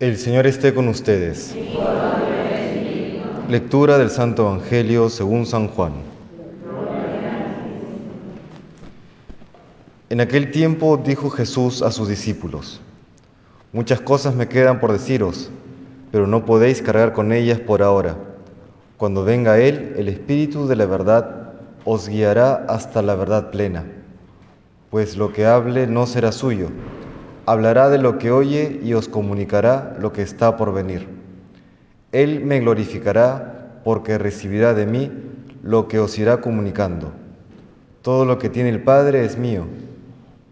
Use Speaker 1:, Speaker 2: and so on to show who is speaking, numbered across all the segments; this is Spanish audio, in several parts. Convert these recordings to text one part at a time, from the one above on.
Speaker 1: El Señor esté con ustedes. Lectura del Santo Evangelio según San Juan. En aquel tiempo dijo Jesús a sus discípulos, Muchas cosas me quedan por deciros, pero no podéis cargar con ellas por ahora. Cuando venga Él, el Espíritu de la verdad os guiará hasta la verdad plena, pues lo que hable no será suyo hablará de lo que oye y os comunicará lo que está por venir. Él me glorificará porque recibirá de mí lo que os irá comunicando. Todo lo que tiene el Padre es mío.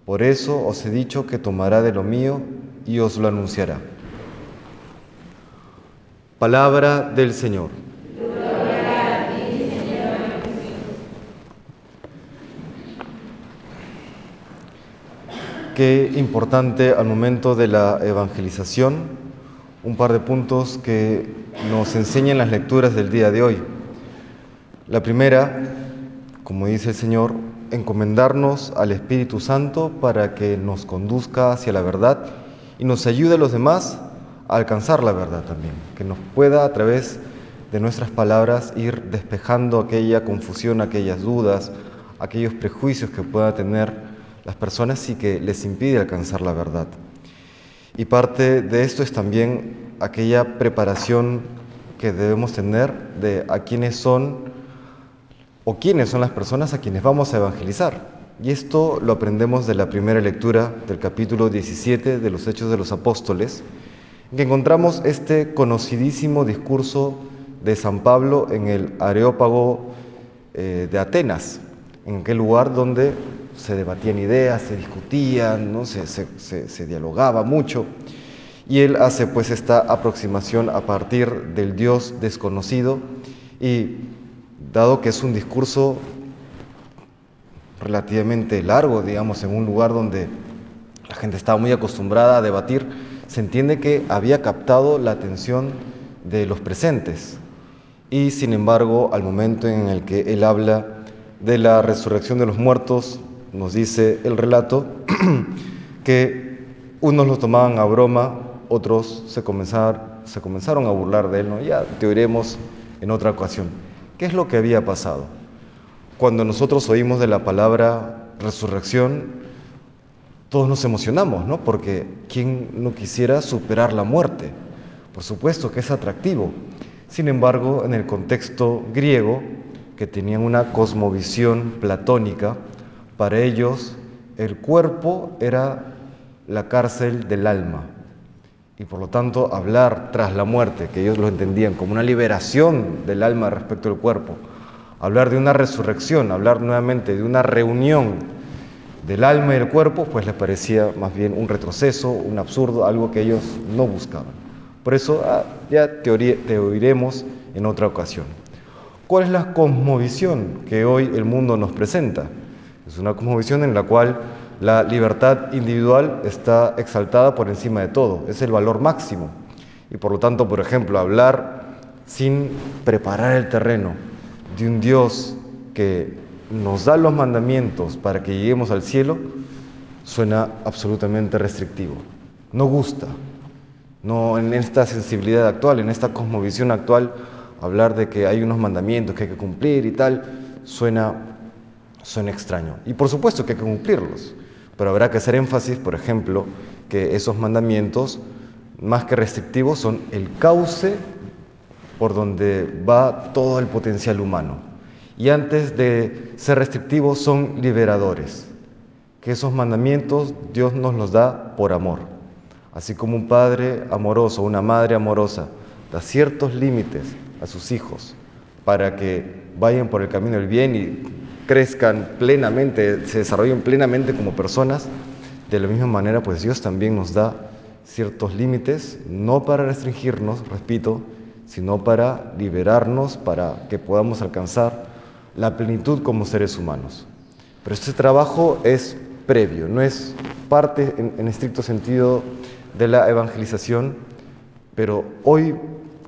Speaker 1: Por eso os he dicho que tomará de lo mío y os lo anunciará. Palabra del Señor. Qué importante al momento de la evangelización, un par de puntos que nos enseñan las lecturas del día de hoy. La primera, como dice el Señor, encomendarnos al Espíritu Santo para que nos conduzca hacia la verdad y nos ayude a los demás a alcanzar la verdad también, que nos pueda a través de nuestras palabras ir despejando aquella confusión, aquellas dudas, aquellos prejuicios que pueda tener las personas y que les impide alcanzar la verdad. Y parte de esto es también aquella preparación que debemos tener de a quiénes son o quiénes son las personas a quienes vamos a evangelizar. Y esto lo aprendemos de la primera lectura del capítulo 17 de los Hechos de los Apóstoles, en que encontramos este conocidísimo discurso de San Pablo en el Areópago eh, de Atenas, en aquel lugar donde se debatían ideas, se discutían, ¿no? se, se, dialogaba mucho. Y él hace pues esta aproximación a partir del Dios desconocido y dado que es un discurso relativamente largo, digamos, en un lugar donde la gente estaba muy acostumbrada a debatir, se entiende que había captado la atención de los presentes. Y sin embargo, al momento en el que él habla de la resurrección de los muertos, nos dice el relato que unos lo tomaban a broma, otros se, se comenzaron a burlar de él, ¿no? ya te oiremos en otra ocasión. ¿Qué es lo que había pasado? Cuando nosotros oímos de la palabra resurrección, todos nos emocionamos, ¿no? Porque ¿quién no quisiera superar la muerte? Por supuesto que es atractivo. Sin embargo, en el contexto griego, que tenían una cosmovisión platónica, para ellos el cuerpo era la cárcel del alma y por lo tanto hablar tras la muerte, que ellos lo entendían como una liberación del alma respecto al cuerpo, hablar de una resurrección, hablar nuevamente de una reunión del alma y del cuerpo, pues les parecía más bien un retroceso, un absurdo, algo que ellos no buscaban. Por eso ah, ya te, te oiremos en otra ocasión. ¿Cuál es la cosmovisión que hoy el mundo nos presenta? Es una cosmovisión en la cual la libertad individual está exaltada por encima de todo, es el valor máximo. Y por lo tanto, por ejemplo, hablar sin preparar el terreno de un Dios que nos da los mandamientos para que lleguemos al cielo, suena absolutamente restrictivo. No gusta. No en esta sensibilidad actual, en esta cosmovisión actual, hablar de que hay unos mandamientos que hay que cumplir y tal, suena son extraños. Y por supuesto que hay que cumplirlos, pero habrá que hacer énfasis, por ejemplo, que esos mandamientos, más que restrictivos, son el cauce por donde va todo el potencial humano. Y antes de ser restrictivos, son liberadores. Que esos mandamientos Dios nos los da por amor. Así como un padre amoroso, una madre amorosa, da ciertos límites a sus hijos para que vayan por el camino del bien y crezcan plenamente, se desarrollen plenamente como personas, de la misma manera pues Dios también nos da ciertos límites, no para restringirnos, repito, sino para liberarnos, para que podamos alcanzar la plenitud como seres humanos. Pero este trabajo es previo, no es parte en, en estricto sentido de la evangelización, pero hoy,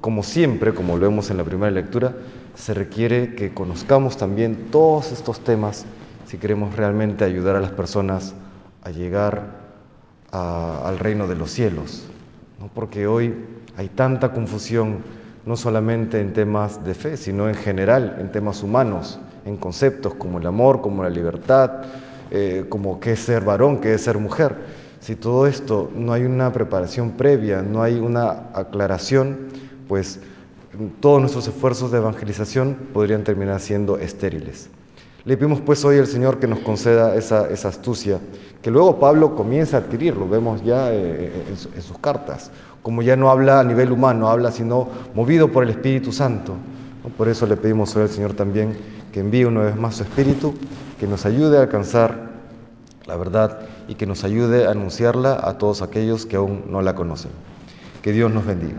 Speaker 1: como siempre, como lo vemos en la primera lectura, se requiere que conozcamos también todos estos temas si queremos realmente ayudar a las personas a llegar al reino de los cielos. porque hoy hay tanta confusión, no solamente en temas de fe, sino en general, en temas humanos, en conceptos como el amor, como la libertad, eh, como qué es ser varón, qué es ser mujer. Si todo esto no hay una preparación previa, no hay una aclaración, pues todos nuestros esfuerzos de evangelización podrían terminar siendo estériles. Le pedimos pues hoy al Señor que nos conceda esa, astucia, que luego Pablo comienza a adquirir, lo vemos ya eh, en, sus cartas, como ya no habla a nivel humano, habla sino movido por el Espíritu Santo. Por eso le pedimos hoy al Señor también que envíe una vez más su Espíritu, que nos ayude a alcanzar la verdad y que nos ayude a anunciarla a todos aquellos que aún no la conocen. Que Dios nos bendiga.